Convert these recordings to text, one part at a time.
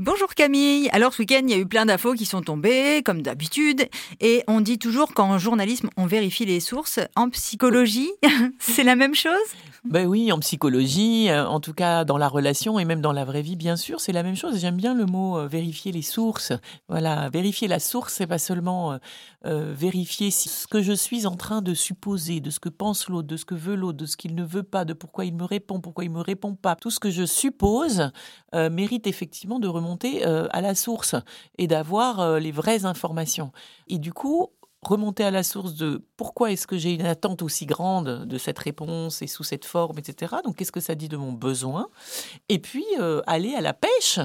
Bonjour Camille. Alors ce week-end, il y a eu plein d'infos qui sont tombées, comme d'habitude. Et on dit toujours qu'en journalisme, on vérifie les sources. En psychologie, c'est la même chose? Ben oui, en psychologie, euh, en tout cas dans la relation et même dans la vraie vie, bien sûr, c'est la même chose. J'aime bien le mot euh, vérifier les sources. Voilà, vérifier la source, c'est pas seulement euh, vérifier ce que je suis en train de supposer, de ce que pense l'autre, de ce que veut l'autre, de ce qu'il ne veut pas, de pourquoi il me répond, pourquoi il me répond pas. Tout ce que je suppose mérite effectivement de remonter à la source et d'avoir les vraies informations. Et du coup, remonter à la source de pourquoi est-ce que j'ai une attente aussi grande de cette réponse et sous cette forme, etc. Donc, qu'est-ce que ça dit de mon besoin? Et puis, euh, aller à la pêche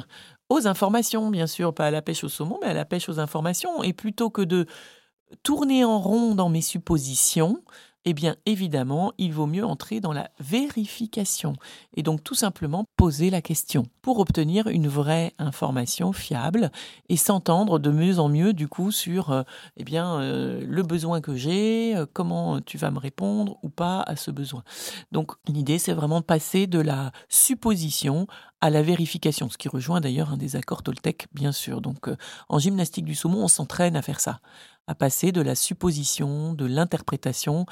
aux informations, bien sûr, pas à la pêche au saumon, mais à la pêche aux informations. Et plutôt que de tourner en rond dans mes suppositions, eh bien évidemment, il vaut mieux entrer dans la vérification et donc tout simplement poser la question pour obtenir une vraie information fiable et s'entendre de mieux en mieux du coup sur euh, eh bien euh, le besoin que j'ai, euh, comment tu vas me répondre ou pas à ce besoin. Donc l'idée c'est vraiment de passer de la supposition à la vérification, ce qui rejoint d'ailleurs un des accords Toltec bien sûr. Donc en gymnastique du saumon, on s'entraîne à faire ça à passer de la supposition, de l'interprétation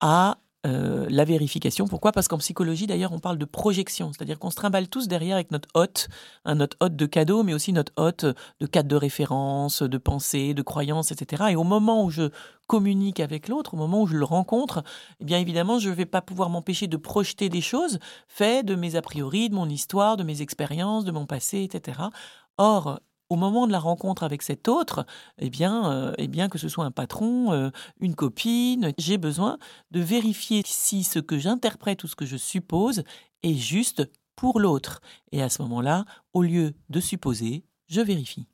à euh, la vérification. Pourquoi? Parce qu'en psychologie, d'ailleurs, on parle de projection, c'est-à-dire qu'on se trimballe tous derrière avec notre hôte, un notre hôte de cadeau, mais aussi notre hôte de cadre de référence, de pensée, de croyance, etc. Et au moment où je communique avec l'autre, au moment où je le rencontre, eh bien évidemment, je ne vais pas pouvoir m'empêcher de projeter des choses faites de mes a priori, de mon histoire, de mes expériences, de mon passé, etc. Or, au moment de la rencontre avec cet autre, eh bien, euh, eh bien que ce soit un patron, euh, une copine, j'ai besoin de vérifier si ce que j'interprète ou ce que je suppose est juste pour l'autre. Et à ce moment-là, au lieu de supposer, je vérifie.